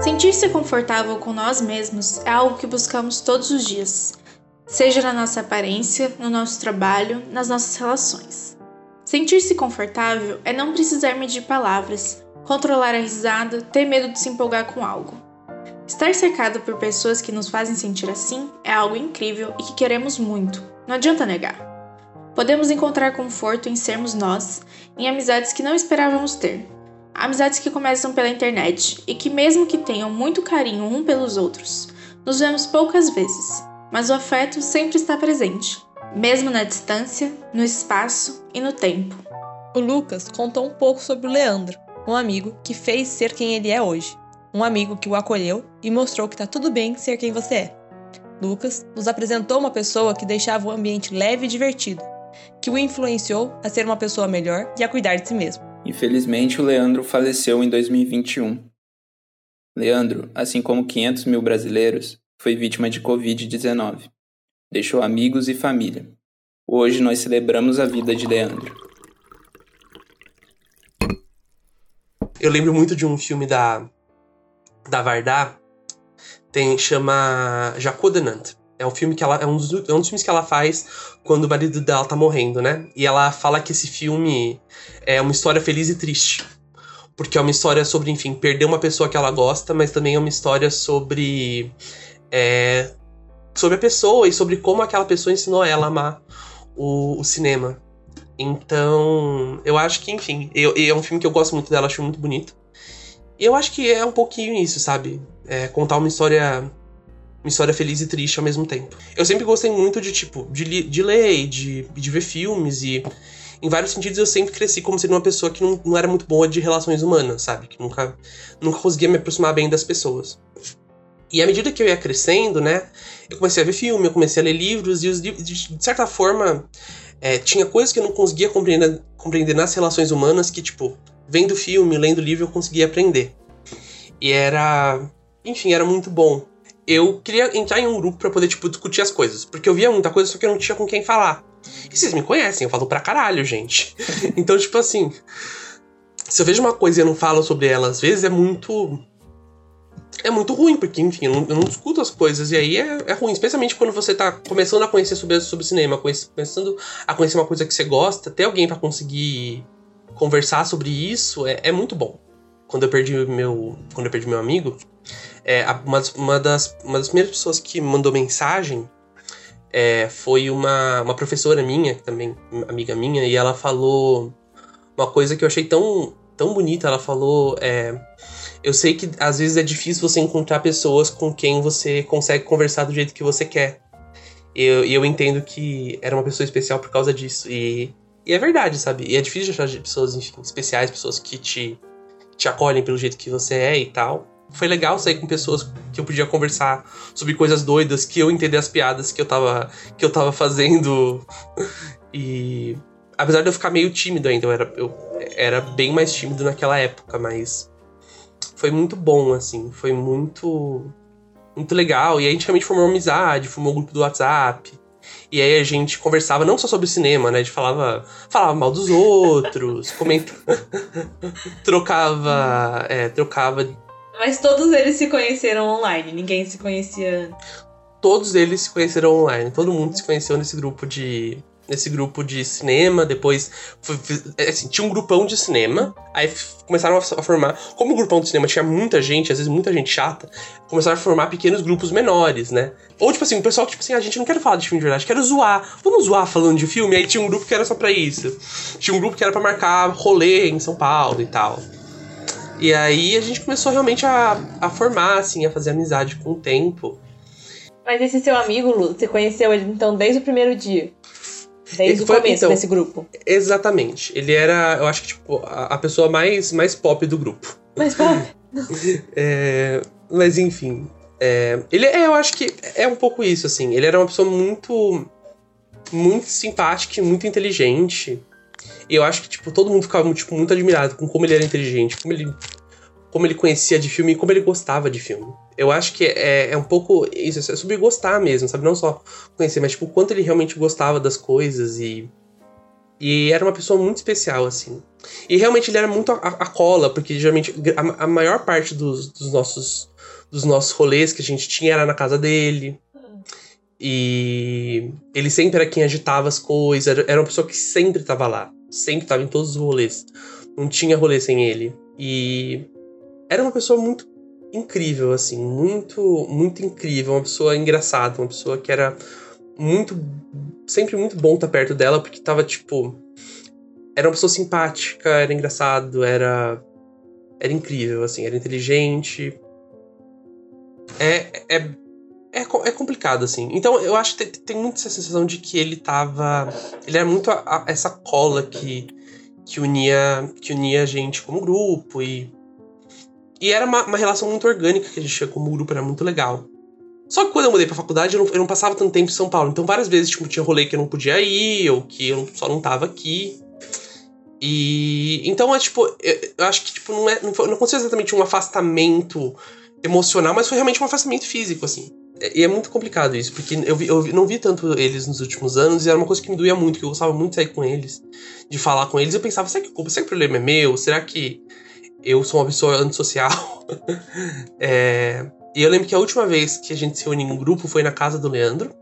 Sentir-se confortável com nós mesmos é algo que buscamos todos os dias, seja na nossa aparência, no nosso trabalho, nas nossas relações. Sentir-se confortável é não precisar medir palavras, controlar a risada, ter medo de se empolgar com algo. Estar cercado por pessoas que nos fazem sentir assim é algo incrível e que queremos muito, não adianta negar. Podemos encontrar conforto em sermos nós, em amizades que não esperávamos ter. Amizades que começam pela internet e que, mesmo que tenham muito carinho um pelos outros, nos vemos poucas vezes, mas o afeto sempre está presente, mesmo na distância, no espaço e no tempo. O Lucas contou um pouco sobre o Leandro, um amigo que fez ser quem ele é hoje. Um amigo que o acolheu e mostrou que tá tudo bem ser quem você é. Lucas nos apresentou uma pessoa que deixava o ambiente leve e divertido, que o influenciou a ser uma pessoa melhor e a cuidar de si mesmo. Infelizmente, o Leandro faleceu em 2021. Leandro, assim como 500 mil brasileiros, foi vítima de Covid-19. Deixou amigos e família. Hoje nós celebramos a vida de Leandro. Eu lembro muito de um filme da da Vardar, tem chama Jacodenant. É um filme que ela é um, dos, é um dos filmes que ela faz quando o marido dela tá morrendo, né? E ela fala que esse filme é uma história feliz e triste. Porque é uma história sobre, enfim, perder uma pessoa que ela gosta, mas também é uma história sobre. É, sobre a pessoa e sobre como aquela pessoa ensinou ela a amar o, o cinema. Então, eu acho que, enfim, eu, é um filme que eu gosto muito dela, acho muito bonito. E eu acho que é um pouquinho isso, sabe? É, contar uma história uma história feliz e triste ao mesmo tempo. Eu sempre gostei muito de, tipo, de, de ler, de, de ver filmes e. Em vários sentidos, eu sempre cresci como sendo uma pessoa que não, não era muito boa de relações humanas, sabe? Que nunca, nunca conseguia me aproximar bem das pessoas. E à medida que eu ia crescendo, né? Eu comecei a ver filme, eu comecei a ler livros, e os de certa forma, é, tinha coisas que eu não conseguia compreender, compreender nas relações humanas que, tipo, vendo filme, lendo livro, eu conseguia aprender. E era. Enfim, era muito bom eu queria entrar em um grupo para poder, tipo, discutir as coisas. Porque eu via muita coisa, só que eu não tinha com quem falar. E vocês me conhecem, eu falo pra caralho, gente. então, tipo assim. Se eu vejo uma coisa e eu não falo sobre ela, às vezes é muito. É muito ruim, porque, enfim, eu não, eu não discuto as coisas, e aí é, é, ruim, especialmente quando você tá começando a conhecer sobre, sobre cinema, começando a conhecer uma coisa que você gosta, ter alguém para conseguir conversar sobre isso é, é muito bom. Quando eu perdi meu. Quando eu perdi meu amigo, é, uma, uma, das, uma das primeiras pessoas que mandou mensagem é, foi uma, uma professora minha, também amiga minha, e ela falou uma coisa que eu achei tão, tão bonita. Ela falou: é, Eu sei que às vezes é difícil você encontrar pessoas com quem você consegue conversar do jeito que você quer. E eu, eu entendo que era uma pessoa especial por causa disso. E, e é verdade, sabe? E é difícil achar pessoas enfim, especiais, pessoas que te, te acolhem pelo jeito que você é e tal foi legal sair com pessoas que eu podia conversar sobre coisas doidas, que eu entender as piadas que eu tava, que eu tava fazendo. E apesar de eu ficar meio tímido ainda, eu era, eu era bem mais tímido naquela época, mas foi muito bom, assim, foi muito muito legal. E a gente realmente formou uma amizade, formou um grupo do WhatsApp. E aí a gente conversava não só sobre cinema, né? A gente falava, falava mal dos outros, comenta... trocava, é, trocava mas todos eles se conheceram online, ninguém se conhecia. Todos eles se conheceram online, todo mundo se conheceu nesse grupo de. Nesse grupo de cinema, depois foi, é, assim, tinha um grupão de cinema, aí começaram a formar. Como o grupão de cinema tinha muita gente, às vezes muita gente chata, começaram a formar pequenos grupos menores, né? Ou tipo assim, o pessoal que, tipo assim, a gente não quer falar de filme de verdade, quero zoar. Vamos zoar falando de filme? Aí tinha um grupo que era só pra isso. Tinha um grupo que era para marcar rolê em São Paulo e tal. E aí a gente começou realmente a, a formar, assim, a fazer amizade com o tempo. Mas esse seu amigo, Lu, você conheceu ele então desde o primeiro dia? Desde o começo então, desse grupo? Exatamente. Ele era, eu acho que, tipo, a, a pessoa mais, mais pop do grupo. Mais pop? é, mas enfim. É, ele é, eu acho que é um pouco isso, assim. Ele era uma pessoa muito. Muito simpática e muito inteligente. E eu acho que, tipo, todo mundo ficava, tipo, muito admirado com como ele era inteligente, como ele, como ele conhecia de filme e como ele gostava de filme. Eu acho que é, é um pouco isso, é sobre gostar mesmo, sabe? Não só conhecer, mas, tipo, o quanto ele realmente gostava das coisas e. E era uma pessoa muito especial, assim. E realmente ele era muito a, a cola, porque geralmente a, a maior parte dos, dos, nossos, dos nossos rolês que a gente tinha era na casa dele. E ele sempre era quem agitava as coisas, era, uma pessoa que sempre estava lá, sempre estava em todos os rolês. Não tinha rolê sem ele. E era uma pessoa muito incrível, assim, muito, muito incrível, uma pessoa engraçada, uma pessoa que era muito, sempre muito bom estar perto dela, porque tava, tipo, era uma pessoa simpática, era engraçado, era, era incrível, assim, era inteligente. É, é, é, é complicado, assim. Então, eu acho que tem, tem muito essa sensação de que ele tava, ele era muito a, a, essa cola que, que unia, que unia a gente como grupo e e era uma, uma relação muito orgânica que a gente tinha como grupo, era muito legal. Só que quando eu mudei pra faculdade, eu não, eu não, passava tanto tempo em São Paulo. Então várias vezes, tipo, tinha rolê que eu não podia ir, ou que eu só não tava aqui. E. Então é tipo. Eu, eu acho que, tipo, não, é, não, foi, não aconteceu exatamente um afastamento emocional, mas foi realmente um afastamento físico, assim. E é muito complicado isso, porque eu, vi, eu não vi tanto eles nos últimos anos, e era uma coisa que me doía muito, que eu gostava muito de sair com eles, de falar com eles. Eu pensava, será que, será que o problema é meu? Será que eu sou uma pessoa antissocial. é, e eu lembro que a última vez que a gente se reuniu em um grupo foi na casa do Leandro.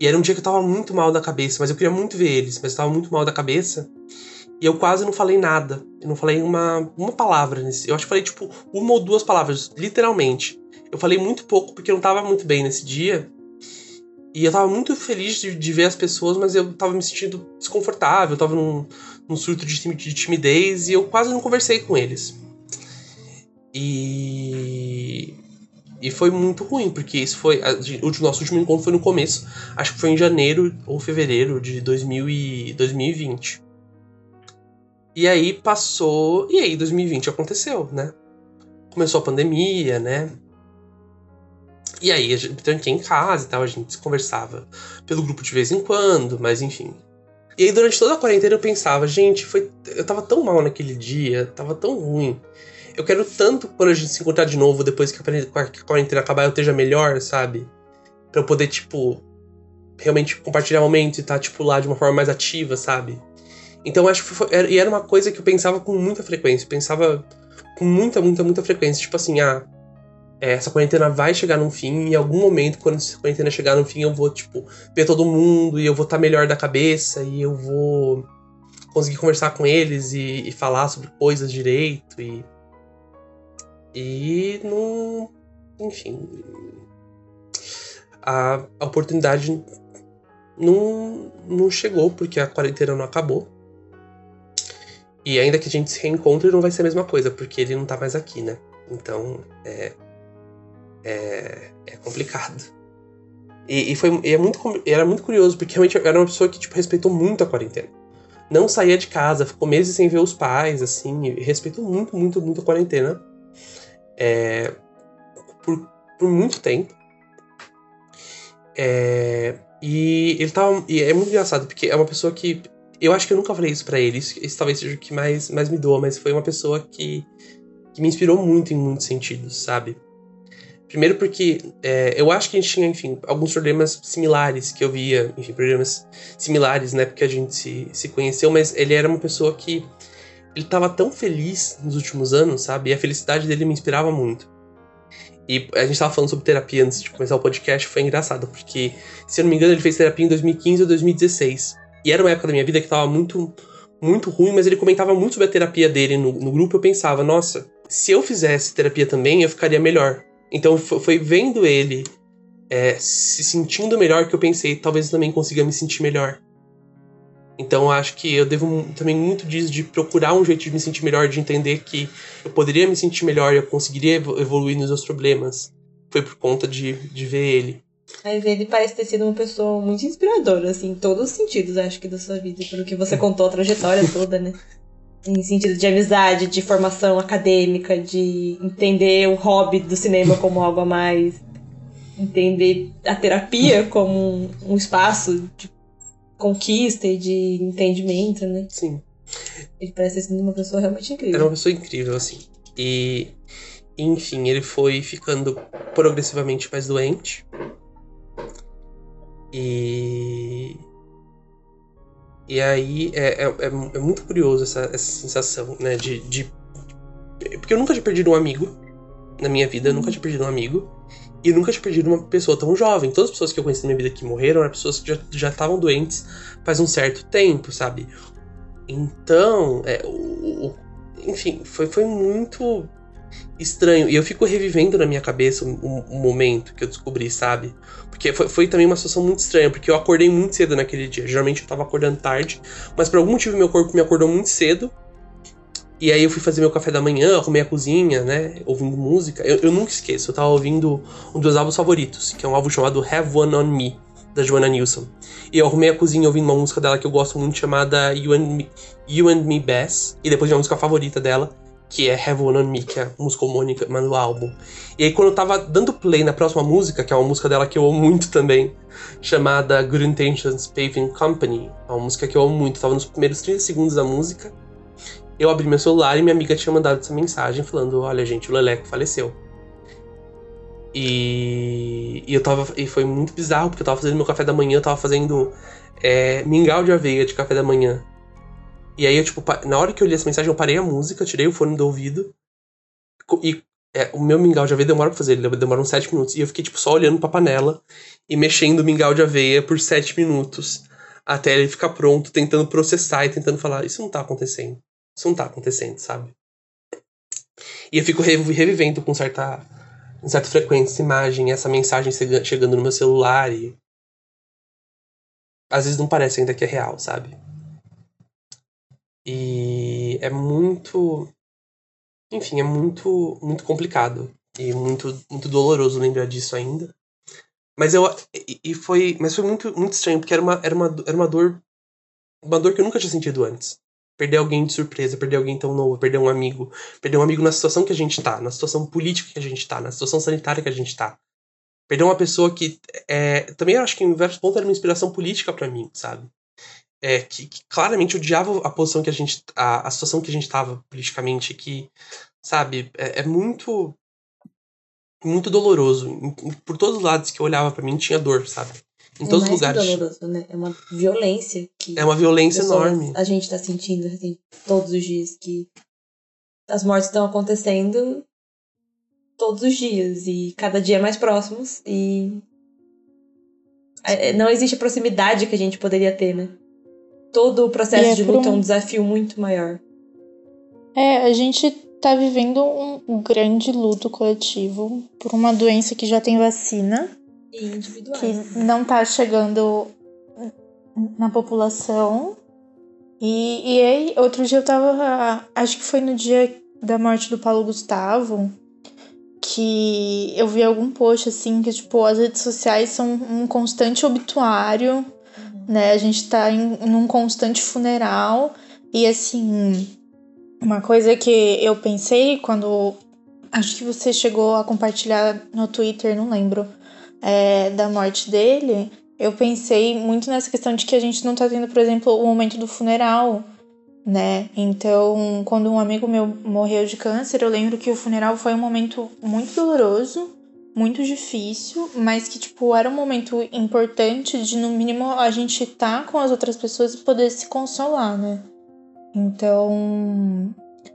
E era um dia que eu tava muito mal da cabeça, mas eu queria muito ver eles, mas eu tava muito mal da cabeça. E eu quase não falei nada. Eu não falei uma, uma palavra nesse. Eu acho que falei, tipo, uma ou duas palavras, literalmente. Eu falei muito pouco porque eu não tava muito bem nesse dia. E eu tava muito feliz de, de ver as pessoas, mas eu tava me sentindo desconfortável, eu tava num, num surto de, de timidez e eu quase não conversei com eles. E. E foi muito ruim, porque isso foi. O nosso último encontro foi no começo. Acho que foi em janeiro ou fevereiro de 2000 e, 2020. E aí passou. E aí 2020 aconteceu, né? Começou a pandemia, né? E aí a gente tranquei em casa e tal, a gente conversava pelo grupo de vez em quando, mas enfim. E aí, durante toda a quarentena, eu pensava, gente, foi. Eu tava tão mal naquele dia, tava tão ruim. Eu quero tanto quando a gente se encontrar de novo, depois que a quarentena acabar, eu esteja melhor, sabe? Pra eu poder, tipo, realmente compartilhar momentos e tá, tipo, lá de uma forma mais ativa, sabe? Então acho que foi, e era uma coisa que eu pensava com muita frequência. Pensava com muita, muita, muita frequência. Tipo assim, ah, essa quarentena vai chegar num fim, e em algum momento, quando essa quarentena chegar no fim, eu vou, tipo, ver todo mundo, e eu vou estar tá melhor da cabeça, e eu vou conseguir conversar com eles e, e falar sobre coisas direito, e. E não. Enfim. A, a oportunidade não, não chegou, porque a quarentena não acabou. E ainda que a gente se reencontre, não vai ser a mesma coisa, porque ele não tá mais aqui, né? Então, é, é, é complicado. E, e foi, e é muito, era muito curioso, porque realmente era uma pessoa que tipo, respeitou muito a quarentena. Não saía de casa, ficou meses sem ver os pais, assim, respeitou muito, muito, muito a quarentena. É, por, por muito tempo. É, e ele tava. E é muito engraçado, porque é uma pessoa que. Eu acho que eu nunca falei isso para ele, isso, isso, talvez seja o que mais, mais me doa, mas foi uma pessoa que, que me inspirou muito em muitos sentidos, sabe? Primeiro porque é, eu acho que a gente tinha, enfim, alguns problemas similares que eu via, enfim, problemas similares, né, porque a gente se, se conheceu, mas ele era uma pessoa que ele estava tão feliz nos últimos anos, sabe? E a felicidade dele me inspirava muito. E a gente estava falando sobre terapia antes de começar o podcast, foi engraçado, porque, se eu não me engano, ele fez terapia em 2015 ou 2016. E era uma época da minha vida que estava muito, muito ruim, mas ele comentava muito sobre a terapia dele no, no grupo. Eu pensava, nossa, se eu fizesse terapia também, eu ficaria melhor. Então foi vendo ele é, se sentindo melhor que eu pensei, talvez eu também consiga me sentir melhor. Então acho que eu devo também muito disso de procurar um jeito de me sentir melhor, de entender que eu poderia me sentir melhor e eu conseguiria evoluir nos meus problemas. Foi por conta de, de ver ele. Mas ele parece ter sido uma pessoa muito inspiradora, assim, em todos os sentidos, acho que, da sua vida, pelo que você contou, a trajetória toda, né? Em sentido de amizade, de formação acadêmica, de entender o hobby do cinema como algo a mais, entender a terapia como um, um espaço de conquista e de entendimento, né? Sim. Ele parece ser uma pessoa realmente incrível. Era uma pessoa incrível, assim. E, enfim, ele foi ficando progressivamente mais doente. E E aí é, é, é, é muito curioso essa, essa sensação, né? De, de. Porque eu nunca tinha perdido um amigo na minha vida, nunca tinha perdido um amigo. E nunca tinha perdido uma pessoa tão jovem. Todas as pessoas que eu conheci na minha vida que morreram eram pessoas que já estavam doentes faz um certo tempo, sabe? Então, é, o, o, enfim, foi, foi muito estranho. E eu fico revivendo na minha cabeça um, um momento que eu descobri, sabe? Porque foi, foi, também uma situação muito estranha, porque eu acordei muito cedo naquele dia. Geralmente eu tava acordando tarde, mas por algum motivo meu corpo me acordou muito cedo. E aí eu fui fazer meu café da manhã, arrumei a cozinha, né? Ouvindo música. Eu, eu nunca esqueço, eu tava ouvindo um dos álbuns favoritos, que é um álbum chamado Have One On Me, da Joanna Nilsson. E eu arrumei a cozinha ouvindo uma música dela que eu gosto muito, chamada You and Me, you and Me Best. E depois a música favorita dela, que é Have One On Me, que é a música homônica do álbum. E aí quando eu tava dando play na próxima música, que é uma música dela que eu amo muito também, chamada Good Intentions Paving Company, é uma música que eu amo muito, tava nos primeiros 30 segundos da música, eu abri meu celular e minha amiga tinha mandado essa mensagem falando, olha gente, o Leleco faleceu. E, e eu tava. E foi muito bizarro, porque eu tava fazendo meu café da manhã, eu tava fazendo é, mingau de aveia de café da manhã. E aí, eu, tipo, na hora que eu li essa mensagem, eu parei a música, tirei o fone do ouvido. E é, o meu mingau de aveia demora pra fazer, ele demora uns 7 minutos. E eu fiquei, tipo, só olhando pra panela e mexendo o mingau de aveia por 7 minutos. Até ele ficar pronto, tentando processar e tentando falar: Isso não tá acontecendo. Isso não tá acontecendo, sabe? E eu fico revivendo com certa, com certa frequência essa imagem, essa mensagem chegando no meu celular e. Às vezes não parece ainda que é real, sabe? E é muito. Enfim, é muito, muito complicado. E muito, muito doloroso lembrar disso ainda. Mas eu. E foi. Mas foi muito, muito estranho, porque era uma, era uma, era uma dor. Uma dor que eu nunca tinha sentido antes. Perder alguém de surpresa, perder alguém tão novo, perder um amigo. Perder um amigo na situação que a gente tá, na situação política que a gente tá, na situação sanitária que a gente tá. Perder uma pessoa que. É, também eu acho que em diversos pontos era uma inspiração política para mim, sabe? É, que, que, claramente odiava a posição que a gente. a, a situação que a gente estava politicamente, que, sabe, é, é, muito. muito doloroso. Por todos os lados que eu olhava para mim tinha dor, sabe? Em é todos os lugares. Doloroso, né? É uma violência que. É uma violência enorme. A gente tá sentindo assim, todos os dias que as mortes estão acontecendo todos os dias e cada dia mais próximos e é, não existe a proximidade que a gente poderia ter, né? Todo o processo é de luta é um... um desafio muito maior. É, a gente tá vivendo um grande luto coletivo por uma doença que já tem vacina. E individual. Que não tá chegando na população. E, e aí, outro dia eu tava. Acho que foi no dia da morte do Paulo Gustavo. Que eu vi algum post assim que, tipo, as redes sociais são um constante obituário né? A gente tá em num constante funeral e assim, uma coisa que eu pensei quando acho que você chegou a compartilhar no Twitter, não lembro, é, da morte dele, eu pensei muito nessa questão de que a gente não tá tendo, por exemplo, o momento do funeral, né? Então, quando um amigo meu morreu de câncer, eu lembro que o funeral foi um momento muito doloroso muito difícil, mas que, tipo, era um momento importante de, no mínimo, a gente estar tá com as outras pessoas e poder se consolar, né? Então.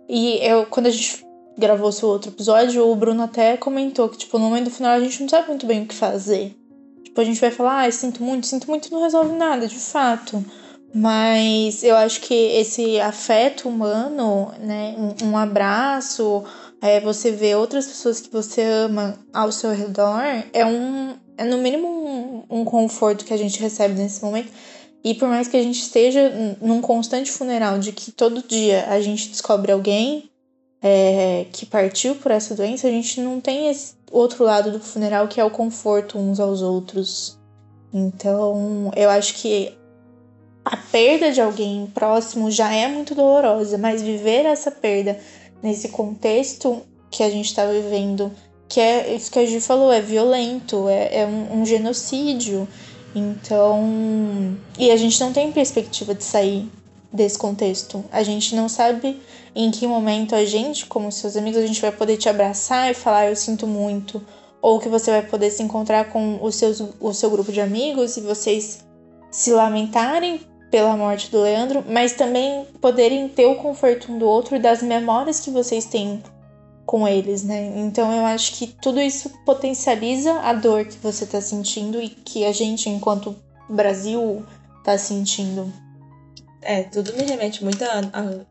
E eu, quando a gente gravou seu outro episódio, o Bruno até comentou que, tipo, no momento do final a gente não sabe muito bem o que fazer. Tipo, a gente vai falar, ah, sinto muito, sinto muito, não resolve nada, de fato. Mas eu acho que esse afeto humano, né, um abraço, é, você ver outras pessoas que você ama ao seu redor, é um é no mínimo um, um conforto que a gente recebe nesse momento. E por mais que a gente esteja num constante funeral de que todo dia a gente descobre alguém é, que partiu por essa doença, a gente não tem esse outro lado do funeral que é o conforto uns aos outros. Então, eu acho que a perda de alguém próximo já é muito dolorosa, mas viver essa perda nesse contexto que a gente está vivendo, que é isso que a gente falou, é violento, é, é um, um genocídio. Então. E a gente não tem perspectiva de sair desse contexto. A gente não sabe em que momento a gente, como seus amigos, a gente vai poder te abraçar e falar eu sinto muito. Ou que você vai poder se encontrar com os seus, o seu grupo de amigos e vocês se lamentarem pela morte do Leandro, mas também poderem ter o conforto um do outro e das memórias que vocês têm com eles, né? Então eu acho que tudo isso potencializa a dor que você tá sentindo e que a gente, enquanto Brasil, tá sentindo. É, tudo me remete muito à,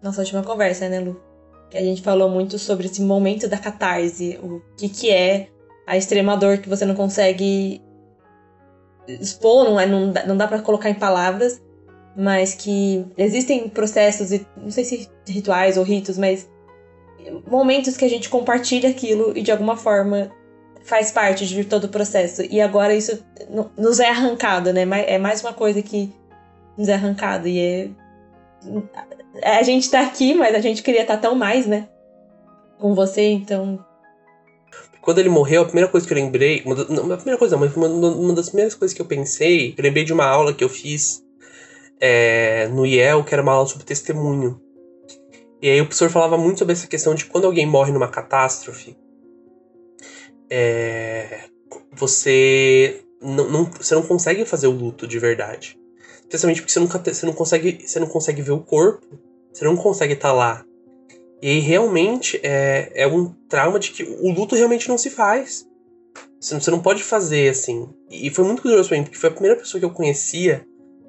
nossa última conversa, né, Lu? Que a gente falou muito sobre esse momento da catarse, o que, que é a extrema dor que você não consegue expor, não, é, não, dá, não dá para colocar em palavras, mas que existem processos, e não sei se rituais ou ritos, mas momentos que a gente compartilha aquilo e de alguma forma faz parte de todo o processo. E agora isso nos é arrancado, né? É mais uma coisa que nos é arrancado. E é. A gente tá aqui, mas a gente queria estar tá tão mais, né? Com você, então. Quando ele morreu, a primeira coisa que eu lembrei. Uma, não, a primeira coisa, mas uma, uma das primeiras coisas que eu pensei, eu lembrei de uma aula que eu fiz é, no IEL, que era uma aula sobre testemunho. E aí o professor falava muito sobre essa questão de quando alguém morre numa catástrofe, é, você não, não, você não consegue fazer o luto de verdade. Especialmente porque você, nunca, você, não consegue, você não consegue ver o corpo, você não consegue estar tá lá. E aí realmente é, é um trauma de que o luto realmente não se faz. Você não, pode fazer assim. E foi muito curioso pra mim, porque foi a primeira pessoa que eu conhecia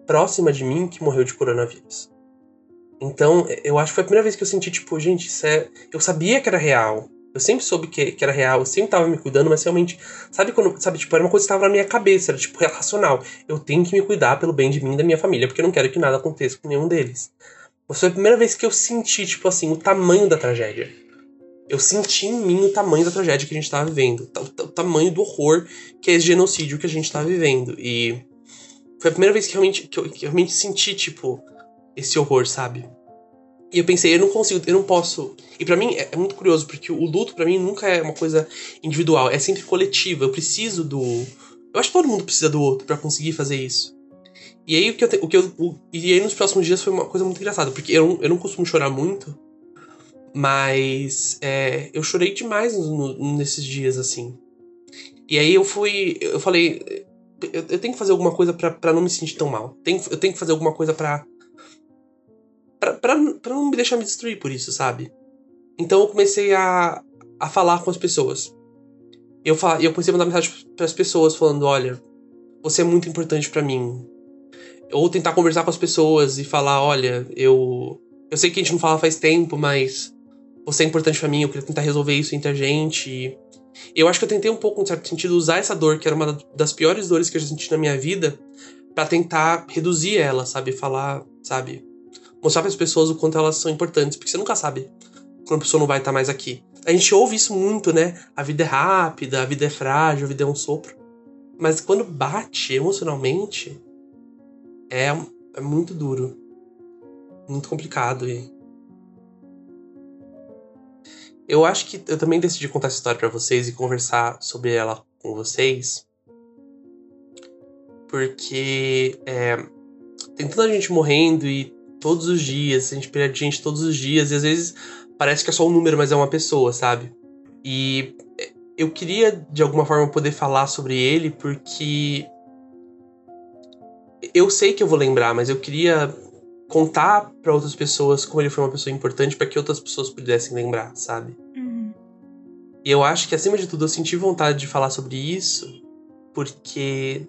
próxima de mim que morreu de coronavírus. Então, eu acho que foi a primeira vez que eu senti, tipo, gente, isso é. Eu sabia que era real. Eu sempre soube que, que era real, eu sempre tava me cuidando, mas realmente, sabe quando, sabe, tipo, era uma coisa que estava na minha cabeça, era tipo, racional. Eu tenho que me cuidar pelo bem de mim e da minha família, porque eu não quero que nada aconteça com nenhum deles. Mas foi a primeira vez que eu senti, tipo assim, o tamanho da tragédia. Eu senti em mim o tamanho da tragédia que a gente tava vivendo, o, tamanho do horror que é esse genocídio que a gente tá vivendo. E foi a primeira vez que realmente, que eu, que realmente senti, tipo, esse horror, sabe? E eu pensei, eu não consigo, eu não posso. E para mim é, é, muito curioso, porque o luto para mim nunca é uma coisa individual, é sempre coletiva. Eu preciso do. Eu acho que todo mundo precisa do outro para conseguir fazer isso. E aí o que eu, o que eu o, e aí nos próximos dias foi uma coisa muito engraçada, porque eu, eu não costumo chorar muito, mas é, eu chorei demais no, nesses dias assim. E aí eu fui, eu falei, eu, eu tenho que fazer alguma coisa para não me sentir tão mal. Tenho, eu tenho que fazer alguma coisa para pra não me deixar me destruir por isso, sabe? Então eu comecei a, a falar com as pessoas. Eu, fal, eu comecei a mandar mensagem para as pessoas falando: olha, você é muito importante para mim. Ou tentar conversar com as pessoas e falar: olha, eu. Eu sei que a gente não fala faz tempo, mas você é importante para mim, eu queria tentar resolver isso entre a gente. Eu acho que eu tentei um pouco, em certo sentido, usar essa dor, que era uma das piores dores que eu já senti na minha vida, para tentar reduzir ela, sabe? Falar, sabe? mostrar para as pessoas o quanto elas são importantes, porque você nunca sabe quando a pessoa não vai estar mais aqui. A gente ouve isso muito, né? A vida é rápida, a vida é frágil, a vida é um sopro. Mas quando bate emocionalmente, é, é muito duro. Muito complicado. E... Eu acho que eu também decidi contar essa história para vocês e conversar sobre ela com vocês. Porque é, tem tanta gente morrendo e todos os dias, a gente perde gente todos os dias, e às vezes parece que é só um número, mas é uma pessoa, sabe? E eu queria, de alguma forma, poder falar sobre ele, porque. Eu sei que eu vou lembrar, mas eu queria contar para outras pessoas como ele foi uma pessoa importante para que outras pessoas pudessem lembrar, sabe? Uhum. E eu acho que, acima de tudo, eu senti vontade de falar sobre isso, porque.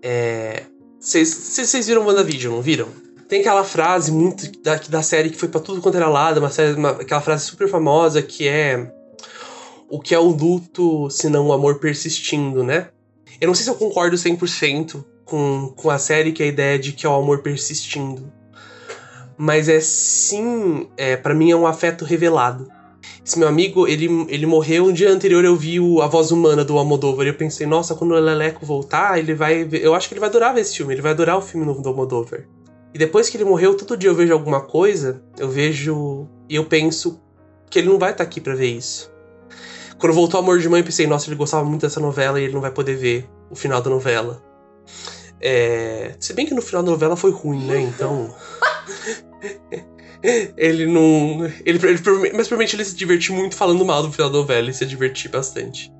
É. Vocês viram WandaVision, não viram? Tem aquela frase muito da, da série que foi para tudo quanto era lado, uma série, uma, aquela frase super famosa que é o que é o luto se não o amor persistindo, né? Eu não sei se eu concordo 100% com, com a série que é a ideia de que é o amor persistindo. Mas é sim, é, para mim é um afeto revelado. Esse meu amigo, ele, ele morreu um dia anterior eu vi o, a voz humana do Almodóvar e eu pensei, nossa, quando o Leleco voltar, ele vai. Eu acho que ele vai adorar ver esse filme, ele vai adorar o filme novo do Almodóvar. E depois que ele morreu, todo dia eu vejo alguma coisa, eu vejo e eu penso que ele não vai estar tá aqui para ver isso. Quando voltou Amor de Mãe, eu pensei, nossa, ele gostava muito dessa novela e ele não vai poder ver o final da novela. É... Se bem que no final da novela foi ruim, né? Então. ele não. Ele, ele, mas provavelmente ele se divertiu muito falando mal do final da novela e se divertir bastante.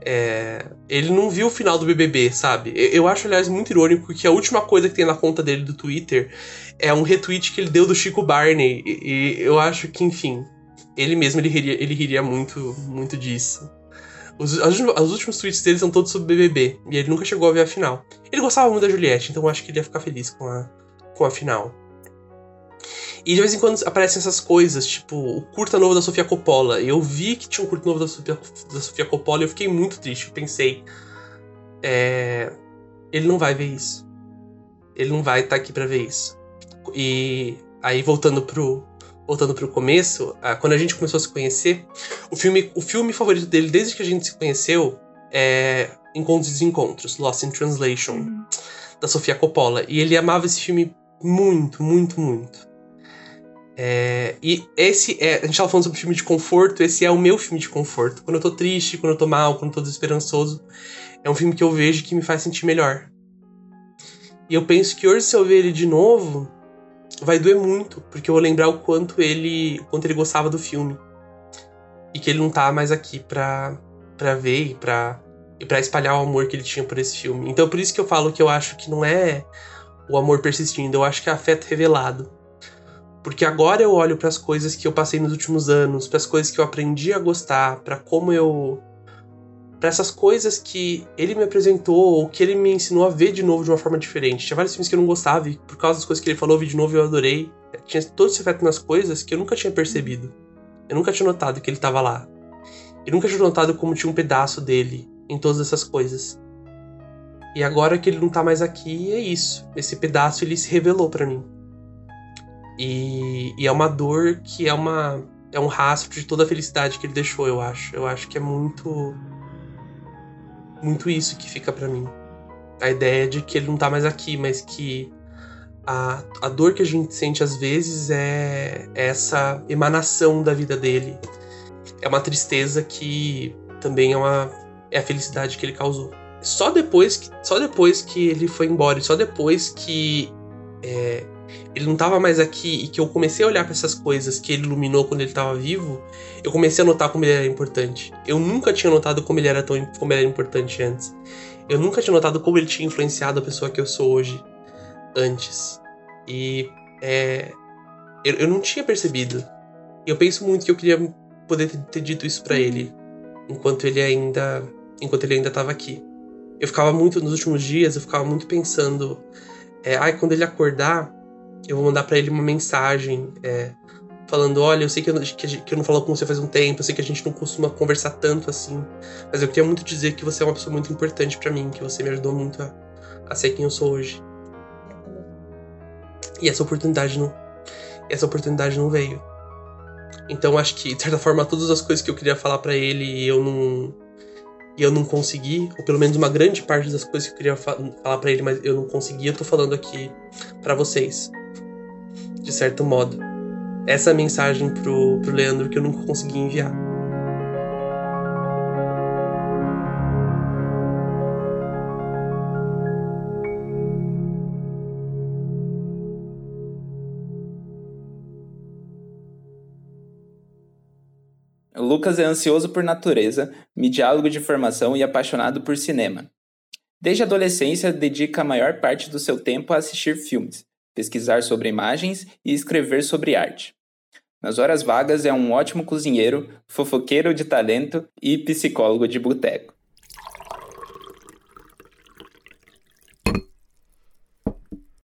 É, ele não viu o final do BBB, sabe? Eu, eu acho, aliás, muito irônico que a última coisa que tem na conta dele do Twitter é um retweet que ele deu do Chico Barney. E, e eu acho que, enfim, ele mesmo ele riria, ele riria muito, muito disso. Os, os, os, últimos tweets dele são todos sobre BBB. E ele nunca chegou a ver a final. Ele gostava muito da Juliette, então acho que ele ia ficar feliz com a, com a final. E de vez em quando aparecem essas coisas, tipo o curta novo da Sofia Coppola. Eu vi que tinha um curta novo da Sofia, da Sofia Coppola e eu fiquei muito triste. Eu pensei, é, ele não vai ver isso. Ele não vai estar tá aqui para ver isso. E aí voltando pro voltando pro começo, quando a gente começou a se conhecer, o filme, o filme favorito dele desde que a gente se conheceu é Encontros e Desencontros, Lost in Translation, uhum. da Sofia Coppola. E ele amava esse filme muito, muito, muito. É, e esse é. A gente tava falando sobre filme de conforto, esse é o meu filme de conforto. Quando eu tô triste, quando eu tô mal, quando eu tô desesperançoso, é um filme que eu vejo que me faz sentir melhor. E eu penso que hoje, se eu ver ele de novo, vai doer muito, porque eu vou lembrar o quanto ele. O quanto ele gostava do filme. E que ele não tá mais aqui pra, pra ver e pra, e pra espalhar o amor que ele tinha por esse filme. Então por isso que eu falo que eu acho que não é o amor persistindo, eu acho que é afeto revelado. Porque agora eu olho para as coisas que eu passei nos últimos anos, para as coisas que eu aprendi a gostar, para como eu para essas coisas que ele me apresentou ou que ele me ensinou a ver de novo de uma forma diferente. Tinha vários filmes que eu não gostava e por causa das coisas que ele falou, eu vi de novo e eu adorei. Tinha todo esse afeto nas coisas que eu nunca tinha percebido. Eu nunca tinha notado que ele estava lá. Eu nunca tinha notado como tinha um pedaço dele em todas essas coisas. E agora que ele não tá mais aqui, é isso. Esse pedaço ele se revelou para mim. E, e, é uma dor que é uma é um rastro de toda a felicidade que ele deixou, eu acho. Eu acho que é muito muito isso que fica para mim. A ideia de que ele não tá mais aqui, mas que a, a dor que a gente sente às vezes é essa emanação da vida dele. É uma tristeza que também é uma é a felicidade que ele causou só depois que, só depois que ele foi embora, e só depois que é, ele não estava mais aqui e que eu comecei a olhar para essas coisas que ele iluminou quando ele estava vivo, eu comecei a notar como ele era importante. Eu nunca tinha notado como ele era tão como ele era importante antes. Eu nunca tinha notado como ele tinha influenciado a pessoa que eu sou hoje antes. E é, eu, eu não tinha percebido. Eu penso muito que eu queria poder ter, ter dito isso para ele enquanto ele ainda enquanto ele ainda estava aqui eu ficava muito, nos últimos dias, eu ficava muito pensando, é, ai, quando ele acordar, eu vou mandar para ele uma mensagem, é, falando, olha, eu sei que eu, que, eu não falo com você faz um tempo, eu sei que a gente não costuma conversar tanto assim, mas eu queria muito dizer que você é uma pessoa muito importante para mim, que você me ajudou muito a, a ser quem eu sou hoje. E essa oportunidade não, essa oportunidade não veio. Então acho que de certa forma todas as coisas que eu queria falar para ele eu não eu não consegui, ou pelo menos uma grande parte das coisas que eu queria fa falar para ele, mas eu não consegui, eu tô falando aqui para vocês. De certo modo. Essa é a mensagem pro, pro Leandro que eu nunca consegui enviar. Lucas é ansioso por natureza, midiálogo de formação e apaixonado por cinema. Desde a adolescência, dedica a maior parte do seu tempo a assistir filmes, pesquisar sobre imagens e escrever sobre arte. Nas horas vagas é um ótimo cozinheiro, fofoqueiro de talento e psicólogo de boteco.